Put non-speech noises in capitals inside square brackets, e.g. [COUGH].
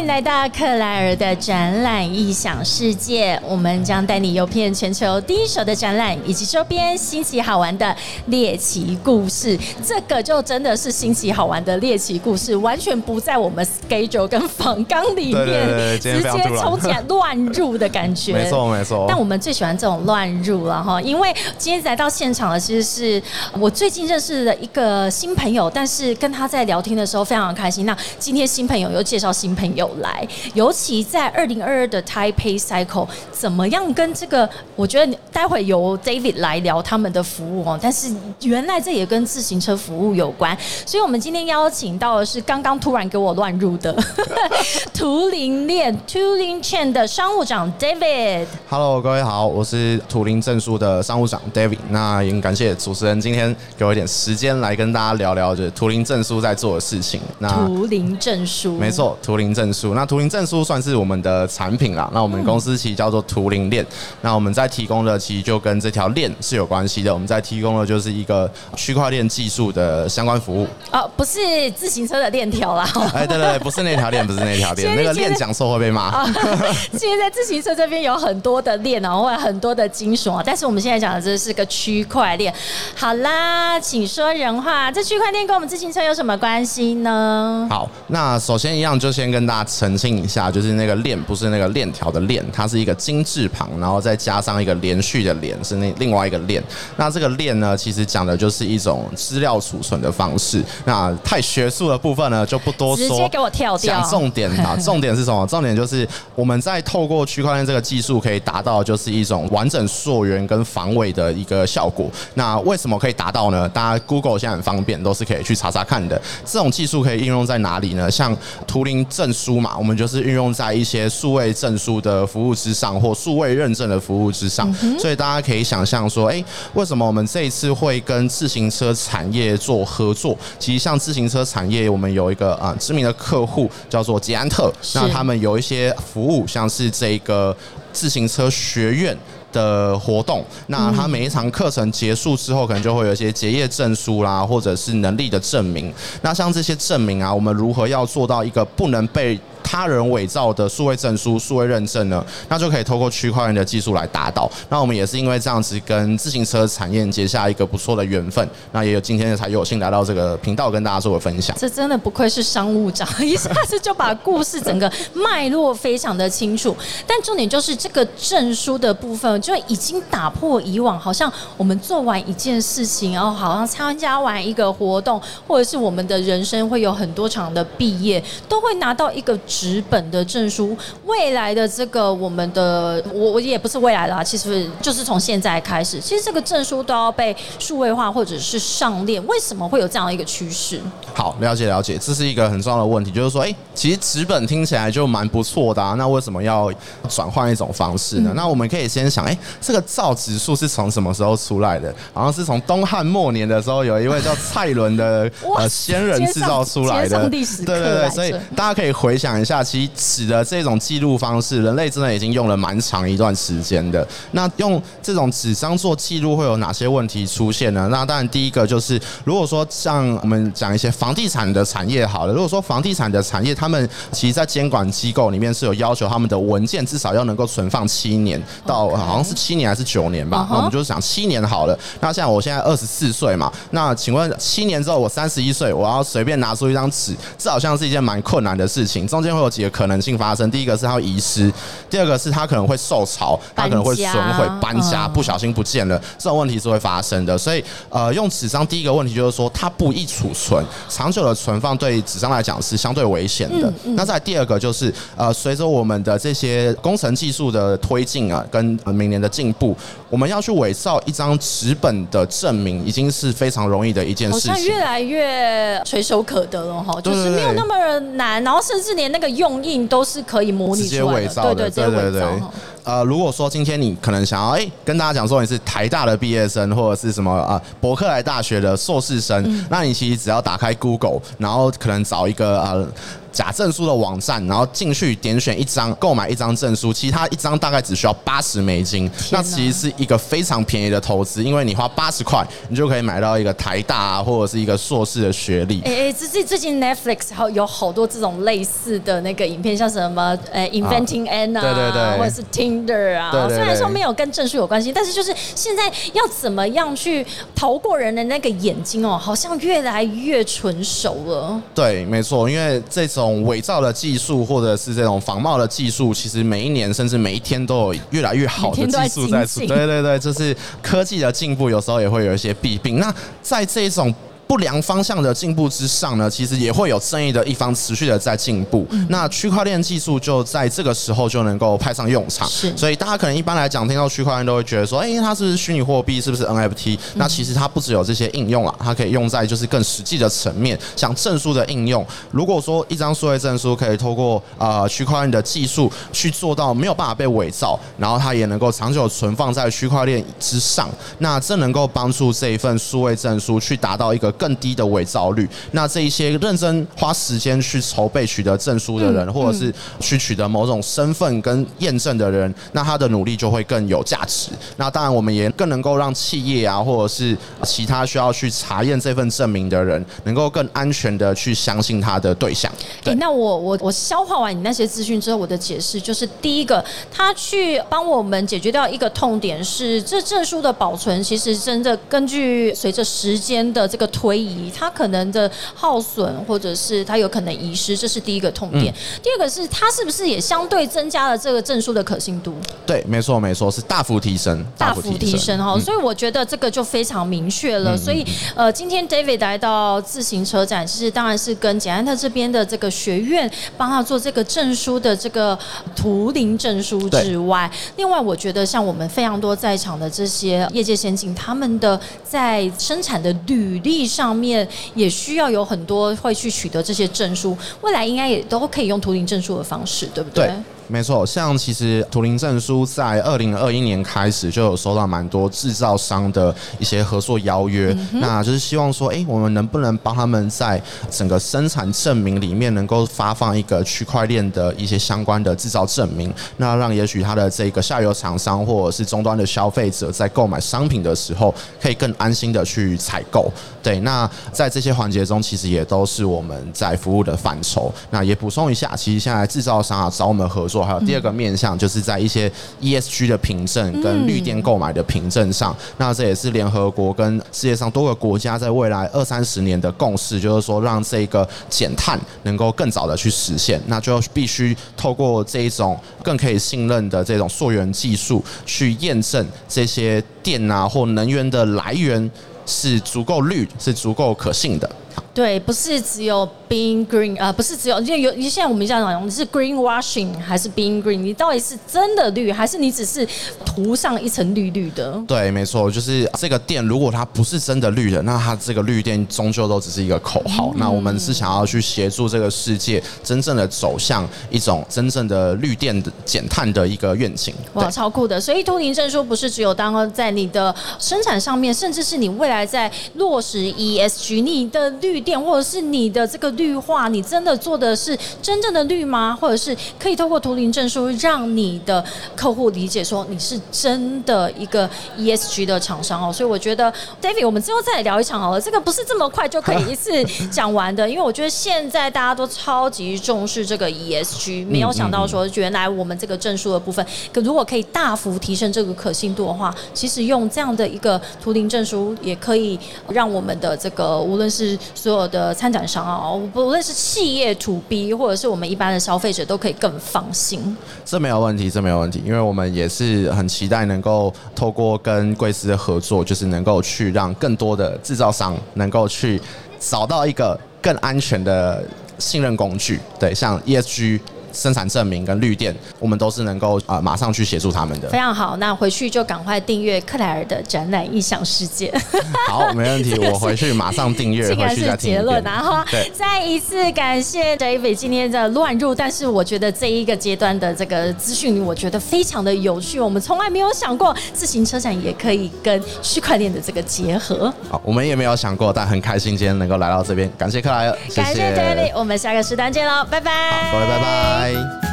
迎来到克莱尔的展览异想世界。我们将带你游遍全球第一手的展览以及周边新奇好玩的猎奇故事。这个就真的是新奇好玩的猎奇故事，完全不在我们 schedule 跟访纲里面，对对对直接冲起来乱入的感觉。没错没错但我们最喜欢这种乱入了哈，因为今天来到现场的其实是我最近认识的一个新朋友，但是跟他在聊天的时候非常开心。那今天新朋友又介绍新朋友来，尤其在二零二二的 Taipei Cycle，怎么样跟这个？我觉得待会由 David 来聊他们的服务哦。但是原来这也跟自行车服务有关，所以我们今天邀请到的是刚刚突然给我乱入的 [LAUGHS] 图灵链 Tuling Chain 的商务长 David。Hello，各位好，我是图灵证书的商务长 David。那也感谢主持人今天给我一点时间来跟大家聊聊，就是图灵证书在做的事情。那图灵证书，没错，图灵证书。那图灵证书算是我们的产品啦。那我们公司其实叫做图灵链。那我们在提供的其实就跟这条链是有关系的。我们在提供的就是一个区块链技术的相关服务。哦，不是自行车的链条啦。哎，对对对，不是那条链，不是那条链，[LAUGHS] 那个链讲错会被骂。啊，[LAUGHS] 现在在自行车这边有很多的链啊，或者很多的金属啊，但是我们现在讲的这是个区块链。好啦，请说人话，这区块链跟我们自行车有什么关系呢？好，那首先一样就先跟大家澄清一下，就是那个链不是那个链条的链，它是一个金字旁，然后再加上一个连续的连，是那另外一个链。那这个链呢，其实讲的就是一种资料储存的方式。那太学术的部分呢，就不多说。直接给我跳掉讲重点啊，重点是什么？重点就是我们在透过区块链这个技术，可以达到就是一种完整溯源跟防伪的一个效果。那为什么可以达到呢？大家 Google 现在很方便，都是可以去查查看的。这种技术可以应用在哪里呢？像图灵证书嘛，我们就是运用在一些数位证书的服务之上，或数位认证的服务之上。所以大家可以想象说，哎、为什么我们这一次会跟自行车产业做合作？其实像自行车产业，我们有一个啊、知名的客户叫做捷安特，那他们有一些服务，像是这个自行车学院。的活动，那他每一堂课程结束之后，可能就会有一些结业证书啦，或者是能力的证明。那像这些证明啊，我们如何要做到一个不能被他人伪造的数位证书、数位认证呢？那就可以透过区块链的技术来达到。那我们也是因为这样子跟自行车产业结下一个不错的缘分，那也有今天才有幸来到这个频道跟大家做个分享。这真的不愧是商务长，[LAUGHS] 一下子就把故事整个脉络非常的清楚。但重点就是这个证书的部分，就已经打破以往好像我们做完一件事情，然后好像参加完一个活动，或者是我们的人生会有很多场的毕业，都会拿到一个纸本的证书。未来的这个我们的，我我也不是未来啦，其实就是从现在开始，其实这个证书都要被数位化或者是上链。为什么会有这样的一个趋势？好，了解了解，这是一个很重要的问题，就是说，哎、其实纸本听起来就蛮不错的啊，那为什么要转换一种方式呢？那我们可以先想，哎、这个造纸术是从什么时候出来的？好像是从东汉末年的时候，有一位叫蔡伦的呃仙人制造出来的对对，所以大家可以回想一下，其实纸的这种记录方式，人类真的已经用了蛮长一段时间的。那用这种纸张做记录会有哪些问题出现呢？那当然第一个就是，如果说像我们讲一些房地产的产业好了，如果说房地产的产业，他们其实在监管机构里面是有要求他们的文件至少要能够存放七年到好像是七年还是九年吧那我们就是讲七年好了。那像我现在二十四岁嘛，那请问七年之后我三十一岁，我要随便拿出一张纸，这好像是一件蛮困难的事情。中间会有几个可能性发生，第一个是它会遗失，第二个是它可能会受潮，它可能会损毁、搬家，嗯。不小心不见了，这种问题是会发生的。所以呃，用纸张第一个问题就是说它不易储存，长久的存放对纸张来讲是相对危险的。那再第二个就是呃，随着我们的这些工程技术的推进啊，跟呃明年的进步，我们要去伪造一张纸本的证明，已经是非常容易的一件事情。像越来越垂手可得了哈，就是没有那么难，然后甚至连那个用印都是可以模拟出来的，对对，直接伪造哈。呃，如果说今天你可能想要哎、跟大家讲说你是台大的毕业生，或者是什么啊伯克莱大学的硕士生，嗯。那你其实只要打开 Google，然后可能找一个呃假证书的网站，然后进去点选一张购买一张证书，其实它一张大概只需要八十美金，那其实是一个非常便宜的投资，因为你花八十块，你就可以买到一个台大啊，或者是一个硕士的学历。哎哎，最近最近 Netflix 好有好多这种类似的那个影片，像什么呃 Inventing Anna，对对对，或者是 Tinder 啊，虽然说没有跟证书有关系，但是就是现在要怎么样去逃过人的那个眼睛哦，好像越来越纯熟了。对，没错，因为这种伪造的技术或者是这种仿冒的技术，其实每一年甚至每一天都有越来越好的技术在出。对对对，就是科技的进步，有时候也会有一些弊病。那在这种不良方向的进步之上呢，其实也会有正义的一方持续的在进步。那区块链技术就在这个时候就能够派上用场。是，所以大家可能一般来讲听到区块链都会觉得说，哎，它是不是虚拟货币？是不是 NFT？那其实它不只有这些应用啊，它可以用在就是更实际的层面，像证书的应用。如果说一张数位证书可以透过呃区块链的技术去做到没有办法被伪造，然后它也能够长久存放在区块链之上，那这能够帮助这一份数位证书去达到一个。更低的伪造率，那这一些认真花时间去筹备取得证书的人，或者是去取得某种身份跟验证的人，那他的努力就会更有价值。那当然，我们也更能够让企业啊，或者是其他需要去查验这份证明的人，能够更安全的去相信他的对象。对，那我我我消化完你那些资讯之后，我的解释就是：第一个，他去帮我们解决掉一个痛点，是这证书的保存，其实真的根据随着时间的这个推。推移，它可能的耗损，或者是它有可能遗失，这是第一个痛点。第二个是它是不是也相对增加了这个证书的可信度？对，没错，没错，是大幅提升，大幅提升哈。所以我觉得这个就非常明确了。所以呃，今天 David 来到自行车展，其实当然是跟简安特这边的这个学院帮他做这个证书的这个图灵证书之外，另外我觉得像我们非常多在场的这些业界先进，他们的在生产的履历上。上面也需要有很多会去取得这些证书，未来应该也都可以用图灵证书的方式，对不对？没错，像其实图灵证书在二零二一年开始就有收到蛮多制造商的一些合作邀约，那就是希望说，哎，我们能不能帮他们在整个生产证明里面能够发放一个区块链的一些相关的制造证明，那让也许他的这个下游厂商或者是终端的消费者在购买商品的时候可以更安心的去采购。对，那在这些环节中，其实也都是我们在服务的范畴。那也补充一下，其实现在制造商啊找我们合作。还有第二个面向，就是在一些 ESG 的凭证跟绿电购买的凭证上，那这也是联合国跟世界上多个国家在未来二三十年的共识，就是说让这个减碳能够更早的去实现，那就必须透过这一种更可以信任的这种溯源技术去验证这些电啊或能源的来源是足够绿，是足够可信的。对，不是只有 being green，呃，不是只有，因为有现在我们这样讲，你是 green washing 还是 being green？你到底是真的绿，还是你只是涂上一层绿绿的？对，没错，就是这个店，如果它不是真的绿的，那它这个绿店终究都只是一个口号。那我们是想要去协助这个世界真正的走向一种真正的绿电的减碳的一个愿景。哇，超酷的！所以，图灵证书不是只有当在你的生产上面，甚至是你未来在落实 ESG，你的绿。电或者是你的这个绿化，你真的做的是真正的绿吗？或者是可以透过图灵证书，让你的客户理解说你是真的一个 ESG 的厂商哦。所以我觉得，David，我们之后再来聊一场好了。这个不是这么快就可以一次讲完的，因为我觉得现在大家都超级重视这个 ESG，没有想到说原来我们这个证书的部分，可如果可以大幅提升这个可信度的话，其实用这样的一个图灵证书，也可以让我们的这个无论是所所有的参展商啊，不论是企业 to B，或者是我们一般的消费者，都可以更放心。这没有问题，这没有问题，因为我们也是很期待能够透过跟贵司的合作，就是能够去让更多的制造商能够去找到一个更安全的信任工具。对，像 ESG。生产证明跟绿电，我们都是能够啊马上去协助他们的。非常好，那回去就赶快订阅克莱尔的展览《异想世界》。[LAUGHS] 好，没问题，我回去马上订阅，[LAUGHS] 回去再听结论。然后再一次感谢 David 今天的乱入，但是我觉得这一个阶段的这个资讯，我觉得非常的有趣。我们从来没有想过自行车展也可以跟区块链的这个结合。好，我们也没有想过，但很开心今天能够来到这边，感谢克莱尔，感谢 David，我们下个时段见喽，拜拜，各位拜拜拜。